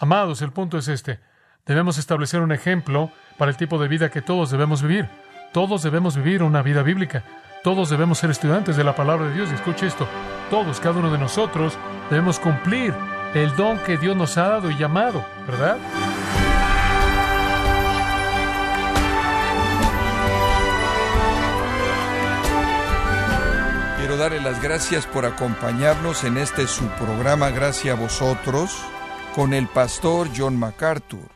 Amados, el punto es este. Debemos establecer un ejemplo para el tipo de vida que todos debemos vivir. Todos debemos vivir una vida bíblica. Todos debemos ser estudiantes de la palabra de Dios. Y escuche esto. Todos, cada uno de nosotros, debemos cumplir el don que Dios nos ha dado y llamado, ¿verdad? Quiero darle las gracias por acompañarnos en este su programa Gracias a vosotros con el pastor John MacArthur.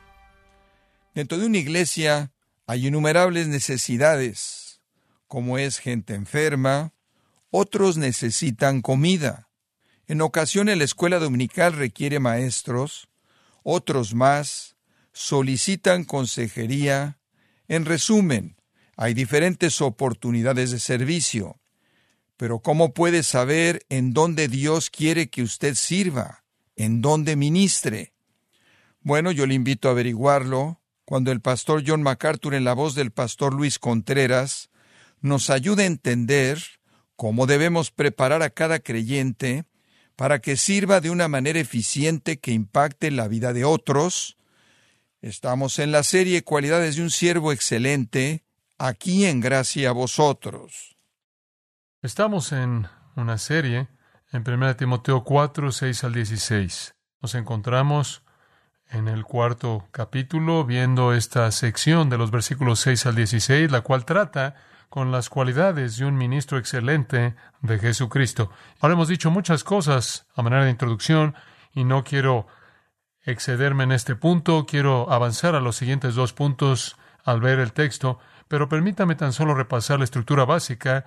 Dentro de una iglesia hay innumerables necesidades, como es gente enferma, otros necesitan comida. En ocasiones la escuela dominical requiere maestros, otros más solicitan consejería. En resumen, hay diferentes oportunidades de servicio. Pero ¿cómo puede saber en dónde Dios quiere que usted sirva? ¿En dónde ministre? Bueno, yo le invito a averiguarlo cuando el pastor John MacArthur en la voz del pastor Luis Contreras nos ayuda a entender cómo debemos preparar a cada creyente para que sirva de una manera eficiente que impacte la vida de otros. Estamos en la serie Cualidades de un siervo excelente, aquí en gracia a vosotros. Estamos en una serie en 1 Timoteo 4, 6 al 16. Nos encontramos en el cuarto capítulo viendo esta sección de los versículos 6 al 16, la cual trata con las cualidades de un ministro excelente de Jesucristo. Ahora hemos dicho muchas cosas a manera de introducción y no quiero excederme en este punto, quiero avanzar a los siguientes dos puntos al ver el texto, pero permítame tan solo repasar la estructura básica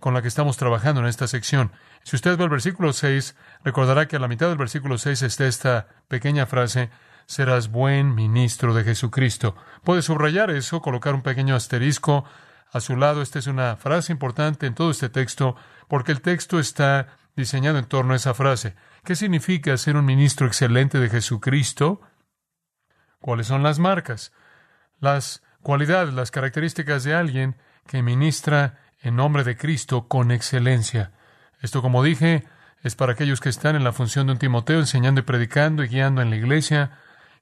con la que estamos trabajando en esta sección. Si usted ve el versículo 6, recordará que a la mitad del versículo 6 está esta pequeña frase, serás buen ministro de Jesucristo. Puede subrayar eso, colocar un pequeño asterisco a su lado. Esta es una frase importante en todo este texto, porque el texto está diseñado en torno a esa frase. ¿Qué significa ser un ministro excelente de Jesucristo? ¿Cuáles son las marcas? Las cualidades, las características de alguien que ministra en nombre de Cristo con excelencia. Esto, como dije, es para aquellos que están en la función de un Timoteo, enseñando y predicando y guiando en la iglesia,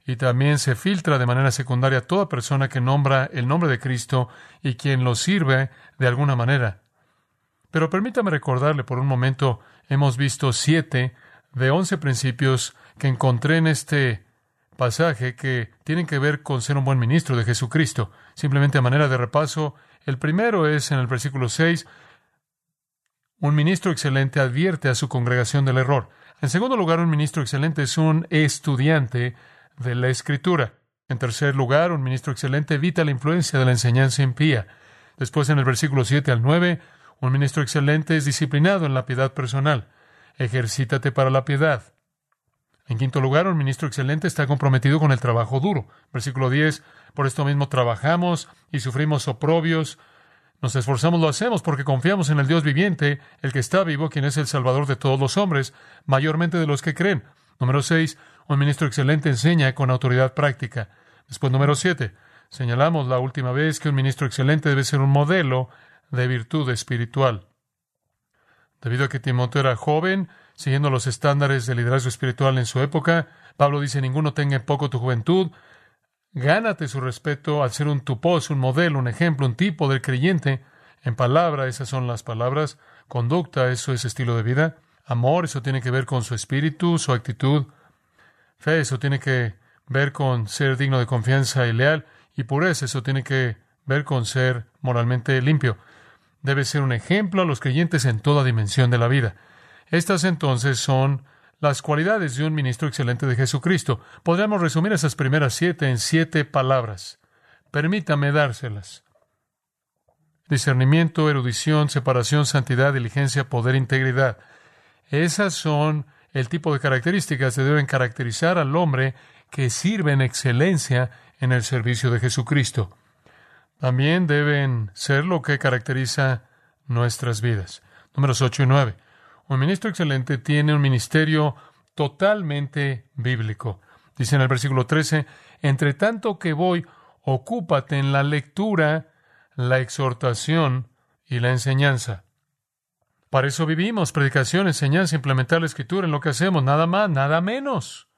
y también se filtra de manera secundaria toda persona que nombra el nombre de Cristo y quien lo sirve de alguna manera. Pero permítame recordarle por un momento, hemos visto siete de once principios que encontré en este pasaje que tienen que ver con ser un buen ministro de Jesucristo. Simplemente a manera de repaso, el primero es en el versículo 6, un ministro excelente advierte a su congregación del error. En segundo lugar, un ministro excelente es un estudiante de la Escritura. En tercer lugar, un ministro excelente evita la influencia de la enseñanza impía. Después, en el versículo 7 al 9, un ministro excelente es disciplinado en la piedad personal. Ejercítate para la piedad. En quinto lugar, un ministro excelente está comprometido con el trabajo duro. Versículo 10, por esto mismo trabajamos y sufrimos oprobios, nos esforzamos, lo hacemos porque confiamos en el Dios viviente, el que está vivo, quien es el Salvador de todos los hombres, mayormente de los que creen. Número 6, un ministro excelente enseña con autoridad práctica. Después, número siete, señalamos la última vez que un ministro excelente debe ser un modelo de virtud espiritual. Debido a que Timoteo era joven, siguiendo los estándares de liderazgo espiritual en su época, Pablo dice, ninguno tenga en poco tu juventud, gánate su respeto al ser un tupos, un modelo, un ejemplo, un tipo del creyente. En palabra, esas son las palabras. Conducta, eso es estilo de vida. Amor, eso tiene que ver con su espíritu, su actitud. Fe, eso tiene que ver con ser digno de confianza y leal. Y pureza, eso tiene que ver con ser moralmente limpio. Debe ser un ejemplo a los creyentes en toda dimensión de la vida. Estas entonces son las cualidades de un ministro excelente de Jesucristo. Podríamos resumir esas primeras siete en siete palabras. Permítame dárselas. Discernimiento, erudición, separación, santidad, diligencia, poder, integridad. Esas son el tipo de características que deben caracterizar al hombre que sirve en excelencia en el servicio de Jesucristo. También deben ser lo que caracteriza nuestras vidas. Números 8 y 9. Un ministro excelente tiene un ministerio totalmente bíblico. Dice en el versículo 13, entre tanto que voy, ocúpate en la lectura, la exhortación y la enseñanza. Para eso vivimos, predicación, enseñanza, implementar la escritura en lo que hacemos, nada más, nada menos.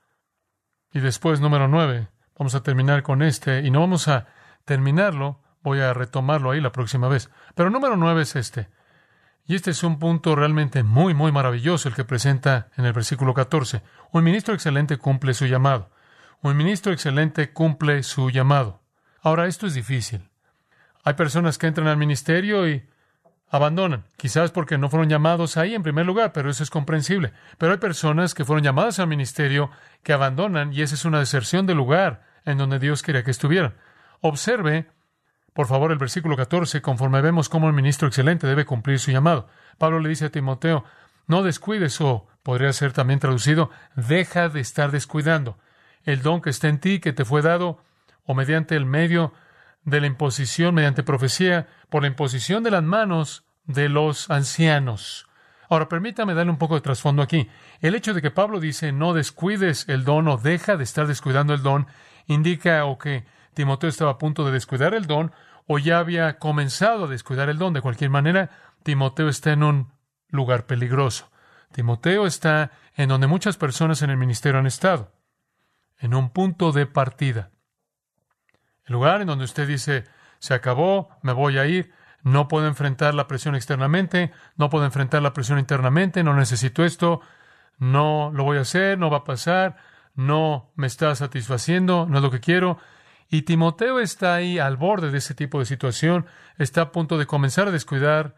Y después, número nueve, vamos a terminar con este, y no vamos a terminarlo, voy a retomarlo ahí la próxima vez. Pero número nueve es este. Y este es un punto realmente muy, muy maravilloso el que presenta en el versículo 14. Un ministro excelente cumple su llamado. Un ministro excelente cumple su llamado. Ahora, esto es difícil. Hay personas que entran al ministerio y abandonan, quizás porque no fueron llamados ahí en primer lugar, pero eso es comprensible. Pero hay personas que fueron llamadas al ministerio que abandonan y esa es una deserción del lugar en donde Dios quería que estuvieran. Observe por favor, el versículo 14, conforme vemos cómo el ministro excelente debe cumplir su llamado. Pablo le dice a Timoteo, no descuides o podría ser también traducido, deja de estar descuidando el don que está en ti, que te fue dado, o mediante el medio de la imposición, mediante profecía, por la imposición de las manos de los ancianos. Ahora, permítame darle un poco de trasfondo aquí. El hecho de que Pablo dice no descuides el don o deja de estar descuidando el don, indica o que Timoteo estaba a punto de descuidar el don o ya había comenzado a descuidar el don. De cualquier manera, Timoteo está en un lugar peligroso. Timoteo está en donde muchas personas en el ministerio han estado, en un punto de partida. El lugar en donde usted dice, se acabó, me voy a ir, no puedo enfrentar la presión externamente, no puedo enfrentar la presión internamente, no necesito esto, no lo voy a hacer, no va a pasar, no me está satisfaciendo, no es lo que quiero, y Timoteo está ahí al borde de ese tipo de situación, está a punto de comenzar a descuidar.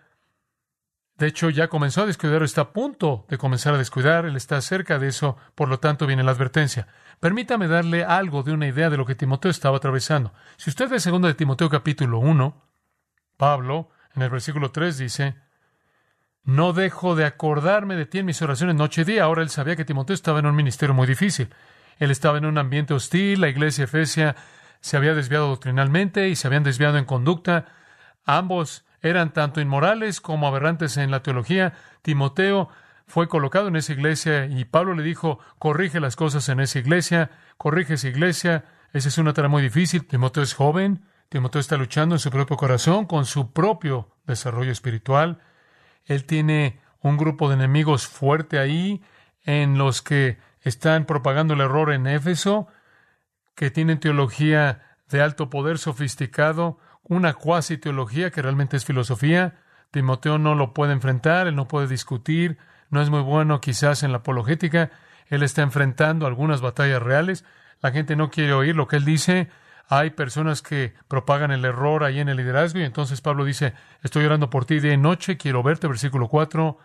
De hecho, ya comenzó a descuidar, está a punto de comenzar a descuidar, él está cerca de eso, por lo tanto viene la advertencia. Permítame darle algo de una idea de lo que Timoteo estaba atravesando. Si usted ve segundo de Timoteo capítulo 1, Pablo, en el versículo 3 dice, no dejo de acordarme de ti en mis oraciones noche y día. Ahora él sabía que Timoteo estaba en un ministerio muy difícil. Él estaba en un ambiente hostil, la iglesia efesia se había desviado doctrinalmente y se habían desviado en conducta. Ambos eran tanto inmorales como aberrantes en la teología. Timoteo fue colocado en esa iglesia y Pablo le dijo, corrige las cosas en esa iglesia, corrige esa iglesia. Esa es una tarea muy difícil. Timoteo es joven, Timoteo está luchando en su propio corazón con su propio desarrollo espiritual. Él tiene un grupo de enemigos fuerte ahí en los que están propagando el error en Éfeso que tienen teología de alto poder sofisticado, una cuasi teología que realmente es filosofía. Timoteo no lo puede enfrentar, él no puede discutir, no es muy bueno quizás en la apologética, él está enfrentando algunas batallas reales, la gente no quiere oír lo que él dice, hay personas que propagan el error ahí en el liderazgo y entonces Pablo dice, estoy orando por ti y noche, quiero verte, versículo 4,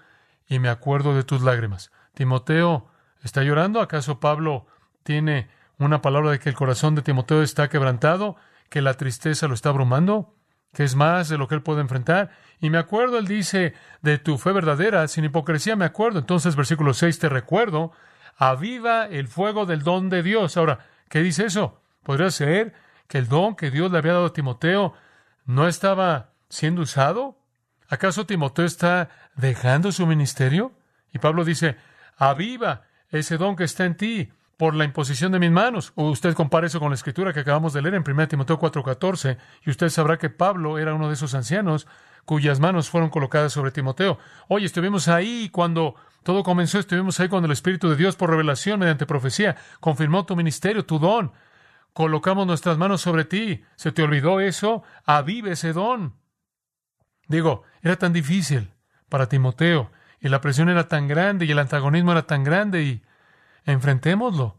y me acuerdo de tus lágrimas. Timoteo está llorando, ¿acaso Pablo tiene una palabra de que el corazón de Timoteo está quebrantado, que la tristeza lo está abrumando, que es más de lo que él puede enfrentar. Y me acuerdo, él dice, de tu fe verdadera, sin hipocresía me acuerdo. Entonces, versículo 6, te recuerdo, aviva el fuego del don de Dios. Ahora, ¿qué dice eso? ¿Podría ser que el don que Dios le había dado a Timoteo no estaba siendo usado? ¿Acaso Timoteo está dejando su ministerio? Y Pablo dice, aviva ese don que está en ti por la imposición de mis manos. O usted compara eso con la escritura que acabamos de leer en 1 Timoteo 4:14 y usted sabrá que Pablo era uno de esos ancianos cuyas manos fueron colocadas sobre Timoteo. Oye, estuvimos ahí cuando todo comenzó, estuvimos ahí cuando el Espíritu de Dios por revelación mediante profecía confirmó tu ministerio, tu don. Colocamos nuestras manos sobre ti. ¿Se te olvidó eso? Avive ese don. Digo, era tan difícil para Timoteo y la presión era tan grande y el antagonismo era tan grande y enfrentémoslo.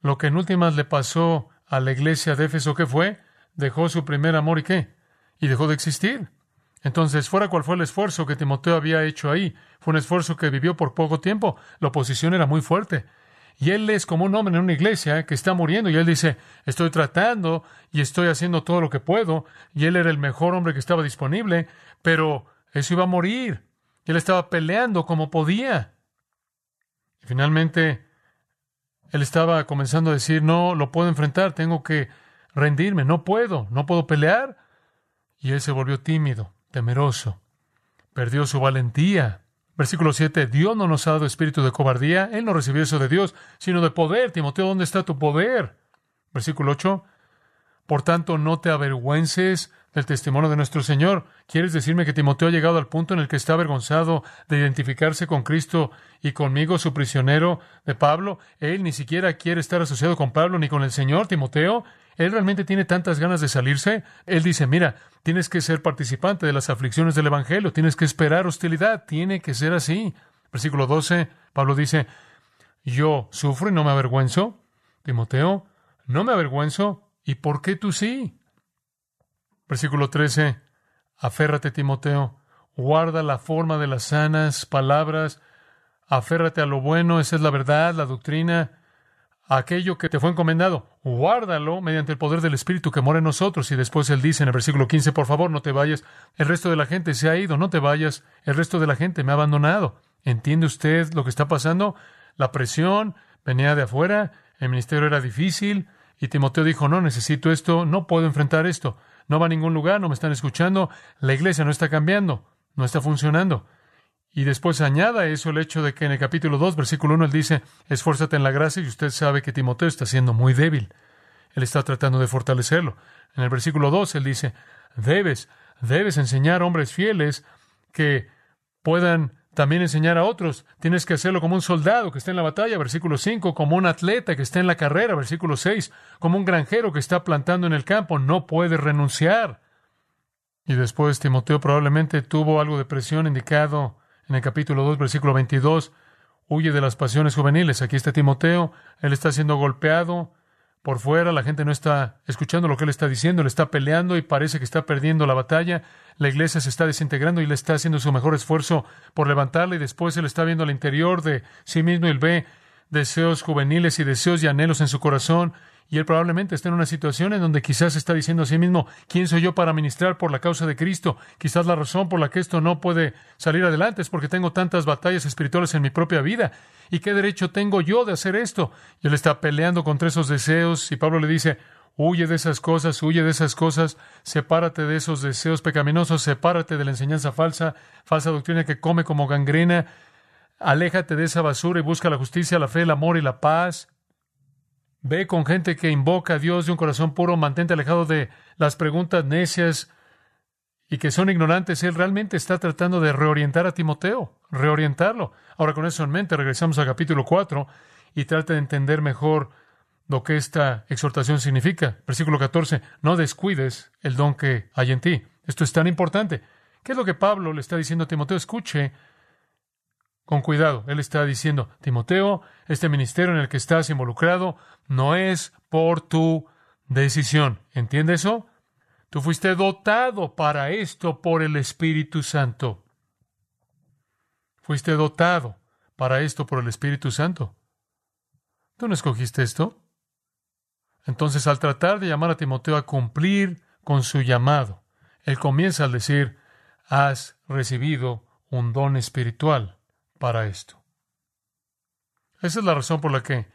Lo que en últimas le pasó a la iglesia de Éfeso, ¿qué fue? Dejó su primer amor y qué? Y dejó de existir. Entonces, fuera cual fue el esfuerzo que Timoteo había hecho ahí, fue un esfuerzo que vivió por poco tiempo. La oposición era muy fuerte. Y él es como un hombre en una iglesia que está muriendo y él dice, estoy tratando y estoy haciendo todo lo que puedo. Y él era el mejor hombre que estaba disponible, pero eso iba a morir. Él estaba peleando como podía. Y finalmente, él estaba comenzando a decir, no, lo puedo enfrentar, tengo que rendirme, no puedo, no puedo pelear. Y él se volvió tímido, temeroso, perdió su valentía. Versículo 7, Dios no nos ha dado espíritu de cobardía, Él no recibió eso de Dios, sino de poder. Timoteo, ¿dónde está tu poder? Versículo 8, por tanto, no te avergüences del testimonio de nuestro Señor. ¿Quieres decirme que Timoteo ha llegado al punto en el que está avergonzado de identificarse con Cristo y conmigo, su prisionero de Pablo? Él ni siquiera quiere estar asociado con Pablo ni con el Señor, Timoteo. Él realmente tiene tantas ganas de salirse. Él dice, mira, tienes que ser participante de las aflicciones del Evangelio, tienes que esperar hostilidad, tiene que ser así. Versículo 12, Pablo dice, yo sufro y no me avergüenzo. Timoteo, no me avergüenzo. ¿Y por qué tú sí? Versículo 13. Aférrate, Timoteo, guarda la forma de las sanas palabras, aférrate a lo bueno, esa es la verdad, la doctrina, aquello que te fue encomendado, guárdalo mediante el poder del Espíritu que mora en nosotros. Y después él dice en el versículo 15, por favor, no te vayas, el resto de la gente se ha ido, no te vayas, el resto de la gente me ha abandonado. ¿Entiende usted lo que está pasando? La presión venía de afuera, el ministerio era difícil, y Timoteo dijo, no, necesito esto, no puedo enfrentar esto no va a ningún lugar, no me están escuchando, la iglesia no está cambiando, no está funcionando. Y después añada eso el hecho de que en el capítulo 2, versículo 1, él dice, esfuérzate en la gracia y usted sabe que Timoteo está siendo muy débil. Él está tratando de fortalecerlo. En el versículo 2, él dice, debes, debes enseñar hombres fieles que puedan también enseñar a otros. Tienes que hacerlo como un soldado que está en la batalla, versículo 5, como un atleta que está en la carrera, versículo 6, como un granjero que está plantando en el campo. No puedes renunciar. Y después Timoteo probablemente tuvo algo de presión indicado en el capítulo 2, versículo 22. Huye de las pasiones juveniles. Aquí está Timoteo. Él está siendo golpeado por fuera, la gente no está escuchando lo que él está diciendo, le está peleando y parece que está perdiendo la batalla. La iglesia se está desintegrando y le está haciendo su mejor esfuerzo por levantarla y después él está viendo al interior de sí mismo y él ve deseos juveniles y deseos y anhelos en su corazón y él probablemente está en una situación en donde quizás está diciendo a sí mismo, ¿quién soy yo para ministrar por la causa de Cristo? Quizás la razón por la que esto no puede salir adelante es porque tengo tantas batallas espirituales en mi propia vida. ¿Y qué derecho tengo yo de hacer esto? Y él está peleando contra esos deseos y Pablo le dice, huye de esas cosas, huye de esas cosas, sepárate de esos deseos pecaminosos, sepárate de la enseñanza falsa, falsa doctrina que come como gangrena, aléjate de esa basura y busca la justicia, la fe, el amor y la paz. Ve con gente que invoca a Dios de un corazón puro, mantente alejado de las preguntas necias y que son ignorantes. Él realmente está tratando de reorientar a Timoteo, reorientarlo. Ahora con eso en mente, regresamos al capítulo 4 y trata de entender mejor lo que esta exhortación significa. Versículo 14, no descuides el don que hay en ti. Esto es tan importante. ¿Qué es lo que Pablo le está diciendo a Timoteo? Escuche con cuidado. Él está diciendo, Timoteo, este ministerio en el que estás involucrado no es por tu decisión. ¿Entiende eso? Tú fuiste dotado para esto por el Espíritu Santo. Fuiste dotado para esto por el Espíritu Santo. ¿Tú no escogiste esto? Entonces, al tratar de llamar a Timoteo a cumplir con su llamado, él comienza al decir, has recibido un don espiritual para esto. Esa es la razón por la que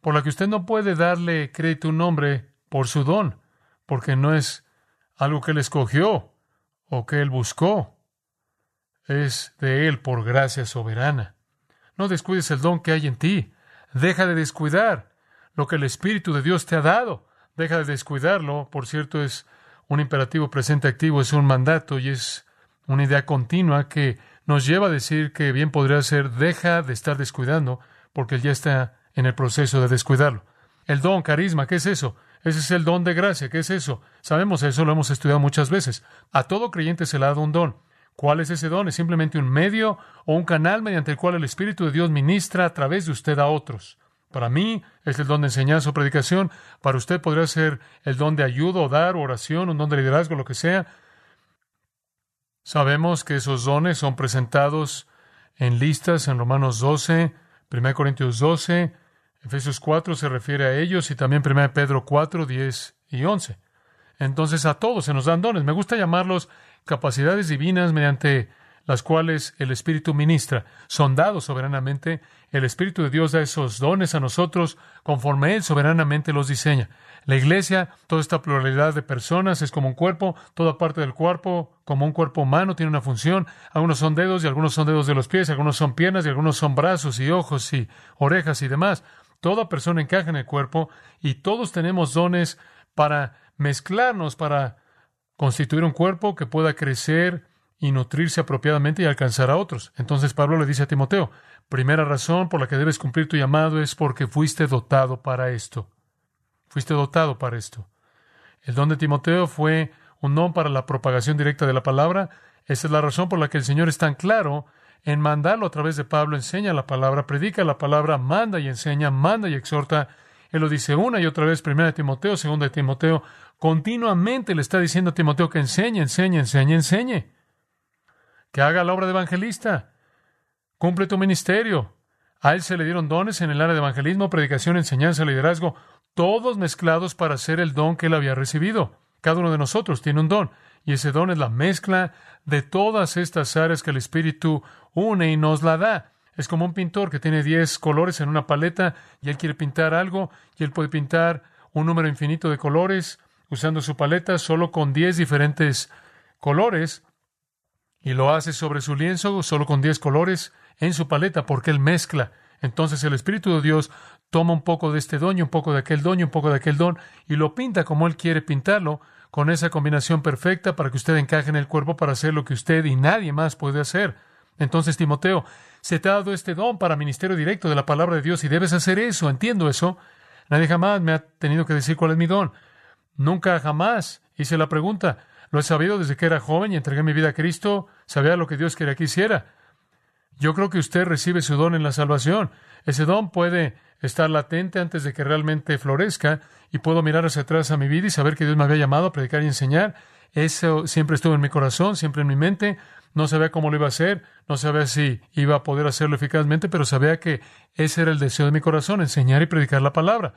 por la que usted no puede darle crédito a un hombre por su don, porque no es algo que él escogió o que él buscó. Es de él por gracia soberana. No descuides el don que hay en ti. Deja de descuidar lo que el Espíritu de Dios te ha dado. Deja de descuidarlo. Por cierto, es un imperativo presente activo, es un mandato y es una idea continua que nos lleva a decir que bien podría ser deja de estar descuidando porque él ya está en el proceso de descuidarlo. El don, carisma, ¿qué es eso? Ese es el don de gracia, ¿qué es eso? Sabemos eso, lo hemos estudiado muchas veces. A todo creyente se le ha dado un don. ¿Cuál es ese don? Es simplemente un medio o un canal mediante el cual el Espíritu de Dios ministra a través de usted a otros. Para mí es el don de enseñanza o predicación. Para usted podría ser el don de ayuda o dar oración, un don de liderazgo, lo que sea. Sabemos que esos dones son presentados en listas en Romanos 12, 1 Corintios 12, Efesios 4 se refiere a ellos y también 1 Pedro 4, 10 y 11. Entonces a todos se nos dan dones. Me gusta llamarlos capacidades divinas mediante las cuales el Espíritu ministra. Son dados soberanamente. El Espíritu de Dios da esos dones a nosotros conforme Él soberanamente los diseña. La iglesia, toda esta pluralidad de personas es como un cuerpo, toda parte del cuerpo, como un cuerpo humano, tiene una función. Algunos son dedos y algunos son dedos de los pies, algunos son piernas y algunos son brazos y ojos y orejas y demás. Toda persona encaja en el cuerpo y todos tenemos dones para mezclarnos, para constituir un cuerpo que pueda crecer y nutrirse apropiadamente y alcanzar a otros. Entonces Pablo le dice a Timoteo, primera razón por la que debes cumplir tu llamado es porque fuiste dotado para esto. Fuiste dotado para esto. El don de Timoteo fue un don para la propagación directa de la palabra. Esa es la razón por la que el Señor es tan claro en mandarlo a través de Pablo, enseña la palabra, predica la palabra, manda y enseña, manda y exhorta. Él lo dice una y otra vez, primera de Timoteo, segunda de Timoteo, continuamente le está diciendo a Timoteo que enseñe, enseñe, enseñe, enseñe. Que haga la obra de evangelista. Cumple tu ministerio. A él se le dieron dones en el área de evangelismo, predicación, enseñanza, liderazgo, todos mezclados para ser el don que él había recibido. Cada uno de nosotros tiene un don, y ese don es la mezcla de todas estas áreas que el Espíritu une y nos la da. Es como un pintor que tiene diez colores en una paleta y él quiere pintar algo y él puede pintar un número infinito de colores usando su paleta solo con diez diferentes colores y lo hace sobre su lienzo solo con diez colores en su paleta porque él mezcla. Entonces el Espíritu de Dios toma un poco de este don un poco de aquel don un poco de aquel don y lo pinta como él quiere pintarlo con esa combinación perfecta para que usted encaje en el cuerpo para hacer lo que usted y nadie más puede hacer. Entonces, Timoteo, se te ha dado este don para ministerio directo de la palabra de Dios y debes hacer eso, entiendo eso. Nadie jamás me ha tenido que decir cuál es mi don. Nunca jamás hice la pregunta. Lo he sabido desde que era joven y entregué mi vida a Cristo, sabía lo que Dios quería que hiciera. Yo creo que usted recibe su don en la salvación. Ese don puede estar latente antes de que realmente florezca y puedo mirar hacia atrás a mi vida y saber que Dios me había llamado a predicar y enseñar. Eso siempre estuvo en mi corazón, siempre en mi mente. No sabía cómo lo iba a hacer, no sabía si iba a poder hacerlo eficazmente, pero sabía que ese era el deseo de mi corazón, enseñar y predicar la palabra.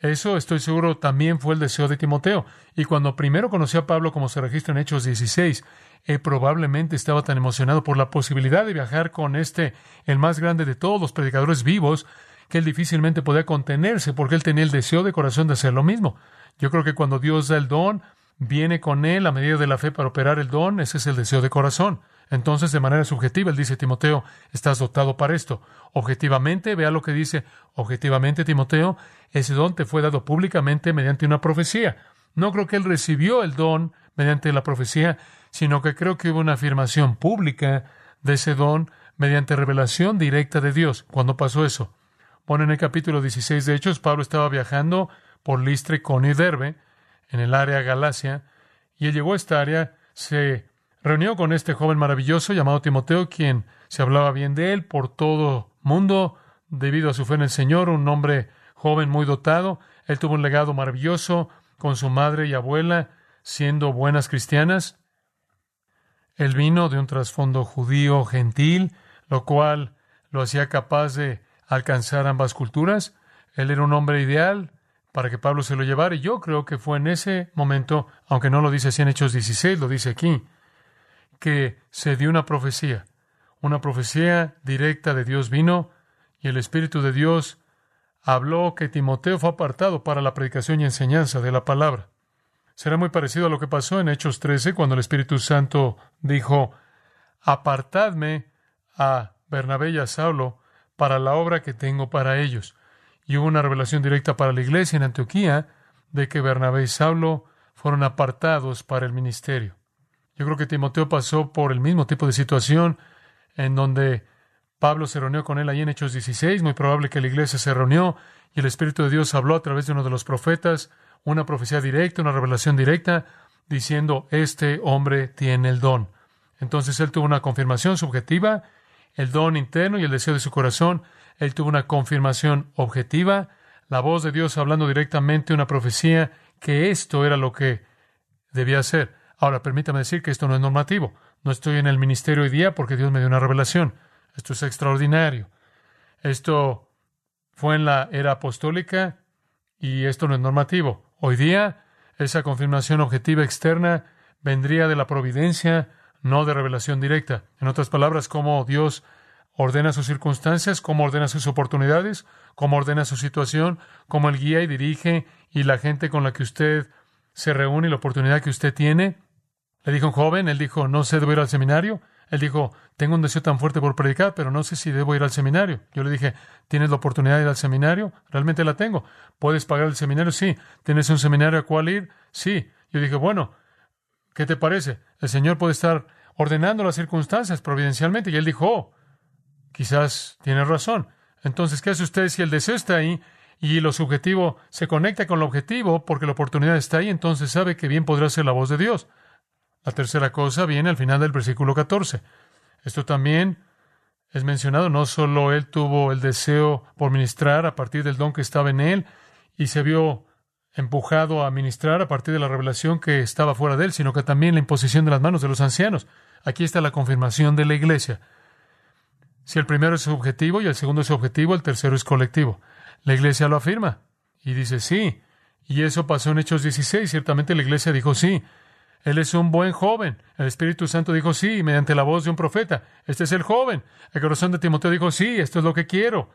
Eso estoy seguro también fue el deseo de Timoteo. Y cuando primero conocí a Pablo, como se registra en Hechos 16, él probablemente estaba tan emocionado por la posibilidad de viajar con este, el más grande de todos los predicadores vivos, que él difícilmente podía contenerse porque él tenía el deseo de corazón de hacer lo mismo. Yo creo que cuando Dios da el don, viene con él a medida de la fe para operar el don, ese es el deseo de corazón. Entonces, de manera subjetiva, él dice, Timoteo, estás dotado para esto. Objetivamente, vea lo que dice, objetivamente, Timoteo, ese don te fue dado públicamente mediante una profecía. No creo que él recibió el don mediante la profecía, sino que creo que hubo una afirmación pública de ese don mediante revelación directa de Dios. ¿Cuándo pasó eso? Bueno, en el capítulo 16 de Hechos, Pablo estaba viajando por Listre, con y Derbe, en el área Galacia, y él llegó a esta área, se reunió con este joven maravilloso llamado Timoteo, quien se hablaba bien de él por todo mundo debido a su fe en el Señor, un hombre joven muy dotado. Él tuvo un legado maravilloso con su madre y abuela, siendo buenas cristianas. Él vino de un trasfondo judío gentil, lo cual lo hacía capaz de alcanzar ambas culturas. Él era un hombre ideal para que Pablo se lo llevara. Y yo creo que fue en ese momento, aunque no lo dice así en Hechos 16, lo dice aquí, que se dio una profecía. Una profecía directa de Dios vino y el Espíritu de Dios habló que Timoteo fue apartado para la predicación y enseñanza de la palabra. Será muy parecido a lo que pasó en Hechos 13, cuando el Espíritu Santo dijo, apartadme a Bernabé y a Saulo para la obra que tengo para ellos. Y hubo una revelación directa para la iglesia en Antioquía de que Bernabé y Saulo fueron apartados para el ministerio. Yo creo que Timoteo pasó por el mismo tipo de situación en donde Pablo se reunió con él ahí en Hechos 16, muy probable que la iglesia se reunió y el Espíritu de Dios habló a través de uno de los profetas, una profecía directa, una revelación directa, diciendo, este hombre tiene el don. Entonces él tuvo una confirmación subjetiva el don interno y el deseo de su corazón. Él tuvo una confirmación objetiva, la voz de Dios hablando directamente una profecía que esto era lo que debía hacer. Ahora, permítame decir que esto no es normativo. No estoy en el ministerio hoy día porque Dios me dio una revelación. Esto es extraordinario. Esto fue en la era apostólica y esto no es normativo. Hoy día, esa confirmación objetiva externa vendría de la providencia, no de revelación directa. En otras palabras, cómo Dios ordena sus circunstancias, cómo ordena sus oportunidades, cómo ordena su situación, cómo Él guía y dirige y la gente con la que usted se reúne y la oportunidad que usted tiene. Le dijo un joven, él dijo, no sé, debo ir al seminario. Él dijo, tengo un deseo tan fuerte por predicar, pero no sé si debo ir al seminario. Yo le dije, ¿tienes la oportunidad de ir al seminario? Realmente la tengo. ¿Puedes pagar el seminario? Sí. ¿Tienes un seminario a cuál ir? Sí. Yo dije, bueno, ¿Qué te parece? El Señor puede estar ordenando las circunstancias providencialmente. Y él dijo, oh, quizás tiene razón. Entonces, ¿qué hace usted si el deseo está ahí y lo subjetivo se conecta con lo objetivo porque la oportunidad está ahí? Entonces sabe que bien podrá ser la voz de Dios. La tercera cosa viene al final del versículo 14. Esto también es mencionado. No solo él tuvo el deseo por ministrar a partir del don que estaba en él y se vio empujado a ministrar a partir de la revelación que estaba fuera de él, sino que también la imposición de las manos de los ancianos. Aquí está la confirmación de la iglesia. Si el primero es subjetivo y el segundo es objetivo, el tercero es colectivo. La iglesia lo afirma y dice sí. Y eso pasó en Hechos 16. Ciertamente la iglesia dijo sí. Él es un buen joven. El Espíritu Santo dijo sí, mediante la voz de un profeta. Este es el joven. El corazón de Timoteo dijo sí, esto es lo que quiero.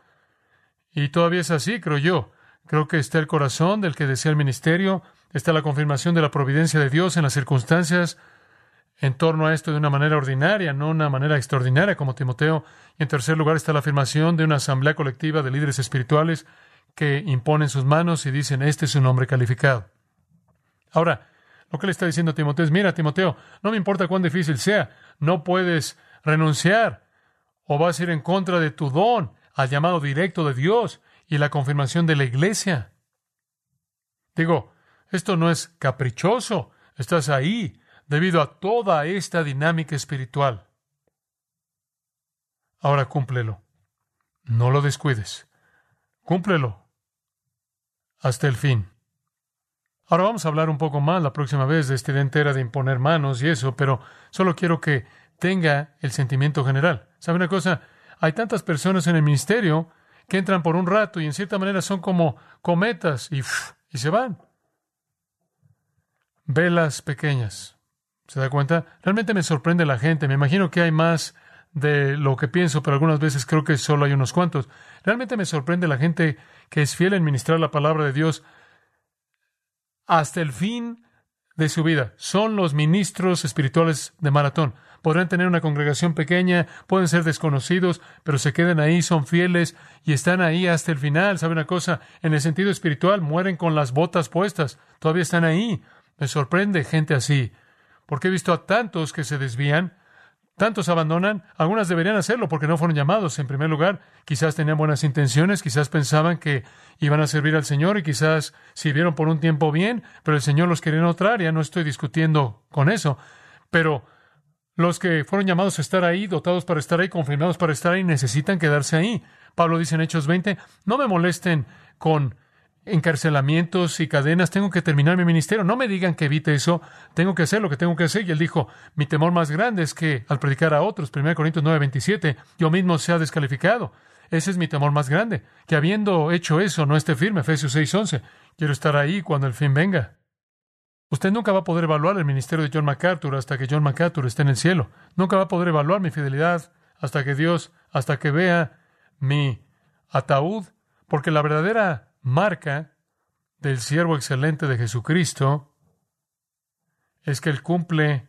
Y todavía es así, creo yo. Creo que está el corazón del que desea el ministerio, está la confirmación de la providencia de Dios en las circunstancias en torno a esto de una manera ordinaria, no una manera extraordinaria como Timoteo. Y en tercer lugar está la afirmación de una asamblea colectiva de líderes espirituales que imponen sus manos y dicen, este es un hombre calificado. Ahora, lo que le está diciendo a Timoteo es, mira, Timoteo, no me importa cuán difícil sea, no puedes renunciar o vas a ir en contra de tu don al llamado directo de Dios y la confirmación de la iglesia. Digo, esto no es caprichoso, estás ahí debido a toda esta dinámica espiritual. Ahora cúmplelo. No lo descuides. Cúmplelo hasta el fin. Ahora vamos a hablar un poco más la próxima vez de esta idea entera de imponer manos y eso, pero solo quiero que tenga el sentimiento general. ¿Sabe una cosa? Hay tantas personas en el ministerio que entran por un rato y en cierta manera son como cometas y, y se van. Velas pequeñas. ¿Se da cuenta? Realmente me sorprende la gente. Me imagino que hay más de lo que pienso, pero algunas veces creo que solo hay unos cuantos. Realmente me sorprende la gente que es fiel en ministrar la palabra de Dios hasta el fin de su vida. Son los ministros espirituales de maratón. Podrán tener una congregación pequeña, pueden ser desconocidos, pero se quedan ahí, son fieles y están ahí hasta el final. ¿Sabe una cosa? En el sentido espiritual, mueren con las botas puestas. Todavía están ahí. Me sorprende gente así, porque he visto a tantos que se desvían, tantos abandonan, algunas deberían hacerlo porque no fueron llamados. En primer lugar, quizás tenían buenas intenciones, quizás pensaban que iban a servir al Señor y quizás sirvieron por un tiempo bien, pero el Señor los quería en otra área. No estoy discutiendo con eso, pero los que fueron llamados a estar ahí, dotados para estar ahí, confirmados para estar ahí, necesitan quedarse ahí. Pablo dice en Hechos 20, no me molesten con encarcelamientos y cadenas, tengo que terminar mi ministerio. No me digan que evite eso, tengo que hacer lo que tengo que hacer. Y él dijo, mi temor más grande es que al predicar a otros, 1 Corintios 9, 27, yo mismo sea descalificado. Ese es mi temor más grande, que habiendo hecho eso no esté firme, Efesios 6, 11. Quiero estar ahí cuando el fin venga. Usted nunca va a poder evaluar el ministerio de John MacArthur hasta que John MacArthur esté en el cielo. Nunca va a poder evaluar mi fidelidad hasta que Dios, hasta que vea mi ataúd, porque la verdadera marca del siervo excelente de Jesucristo es que Él cumple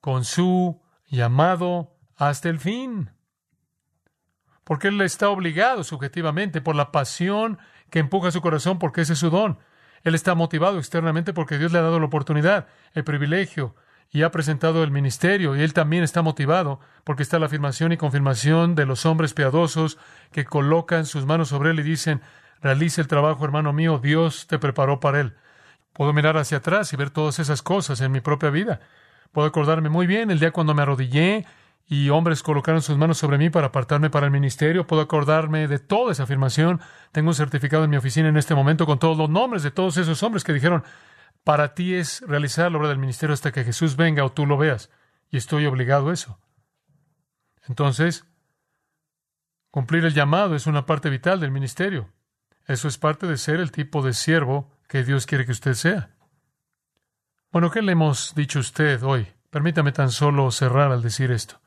con su llamado hasta el fin. Porque Él está obligado subjetivamente por la pasión que empuja su corazón, porque ese es su don. Él está motivado externamente porque Dios le ha dado la oportunidad, el privilegio, y ha presentado el ministerio, y él también está motivado porque está la afirmación y confirmación de los hombres piadosos que colocan sus manos sobre él y dicen, realice el trabajo, hermano mío, Dios te preparó para él. Puedo mirar hacia atrás y ver todas esas cosas en mi propia vida. Puedo acordarme muy bien el día cuando me arrodillé y hombres colocaron sus manos sobre mí para apartarme para el ministerio. Puedo acordarme de toda esa afirmación. Tengo un certificado en mi oficina en este momento con todos los nombres de todos esos hombres que dijeron, para ti es realizar la obra del ministerio hasta que Jesús venga o tú lo veas. Y estoy obligado a eso. Entonces, cumplir el llamado es una parte vital del ministerio. Eso es parte de ser el tipo de siervo que Dios quiere que usted sea. Bueno, ¿qué le hemos dicho a usted hoy? Permítame tan solo cerrar al decir esto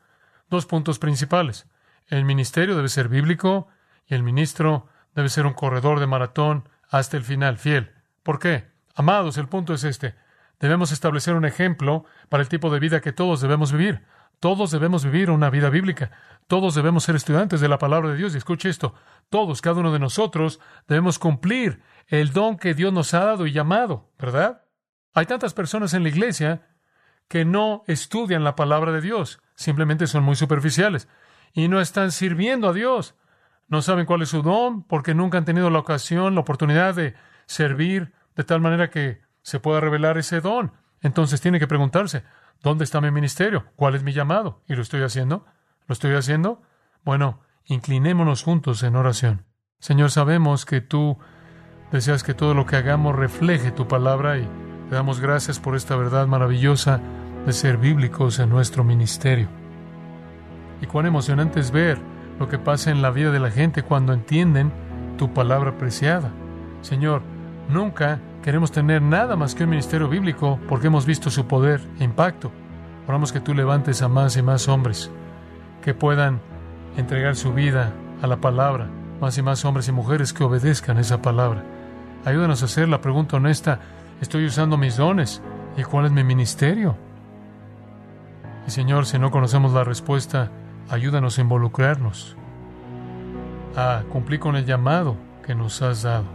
dos puntos principales. El ministerio debe ser bíblico y el ministro debe ser un corredor de maratón hasta el final, fiel. ¿Por qué? Amados, el punto es este. Debemos establecer un ejemplo para el tipo de vida que todos debemos vivir. Todos debemos vivir una vida bíblica. Todos debemos ser estudiantes de la palabra de Dios. Y escuche esto. Todos, cada uno de nosotros, debemos cumplir el don que Dios nos ha dado y llamado, ¿verdad? Hay tantas personas en la iglesia que no estudian la palabra de Dios, simplemente son muy superficiales y no están sirviendo a Dios. No saben cuál es su don porque nunca han tenido la ocasión, la oportunidad de servir de tal manera que se pueda revelar ese don. Entonces tiene que preguntarse, ¿dónde está mi ministerio? ¿Cuál es mi llamado? ¿Y lo estoy haciendo? ¿Lo estoy haciendo? Bueno, inclinémonos juntos en oración. Señor, sabemos que tú deseas que todo lo que hagamos refleje tu palabra y te damos gracias por esta verdad maravillosa de ser bíblicos en nuestro ministerio. Y cuán emocionante es ver lo que pasa en la vida de la gente cuando entienden tu palabra preciada. Señor, nunca queremos tener nada más que un ministerio bíblico porque hemos visto su poder e impacto. Oramos que tú levantes a más y más hombres que puedan entregar su vida a la palabra, más y más hombres y mujeres que obedezcan esa palabra. Ayúdanos a hacer la pregunta honesta, ¿estoy usando mis dones? ¿Y cuál es mi ministerio? Y Señor, si no conocemos la respuesta, ayúdanos a involucrarnos, a cumplir con el llamado que nos has dado,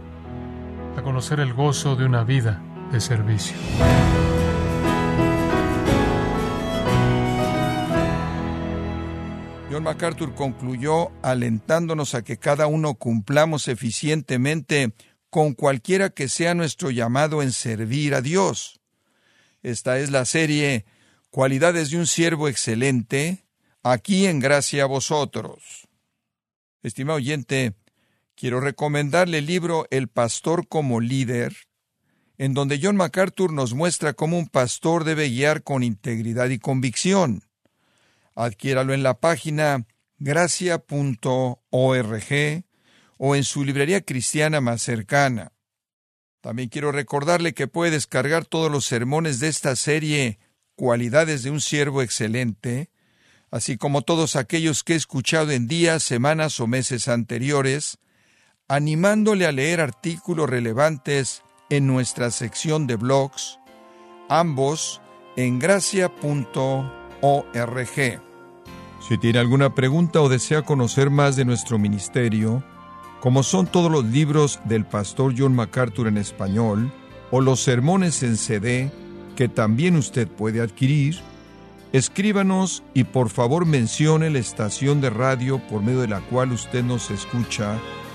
a conocer el gozo de una vida de servicio. John MacArthur concluyó alentándonos a que cada uno cumplamos eficientemente con cualquiera que sea nuestro llamado en servir a Dios. Esta es la serie Cualidades de un siervo excelente, aquí en gracia a vosotros. Estimado oyente, quiero recomendarle el libro El pastor como líder, en donde John MacArthur nos muestra cómo un pastor debe guiar con integridad y convicción. Adquiéralo en la página gracia.org o en su librería cristiana más cercana. También quiero recordarle que puede descargar todos los sermones de esta serie Cualidades de un siervo excelente, así como todos aquellos que he escuchado en días, semanas o meses anteriores, animándole a leer artículos relevantes en nuestra sección de blogs, ambos en gracia.org. Si tiene alguna pregunta o desea conocer más de nuestro ministerio, como son todos los libros del pastor John MacArthur en español, o los sermones en CD, que también usted puede adquirir, escríbanos y por favor mencione la estación de radio por medio de la cual usted nos escucha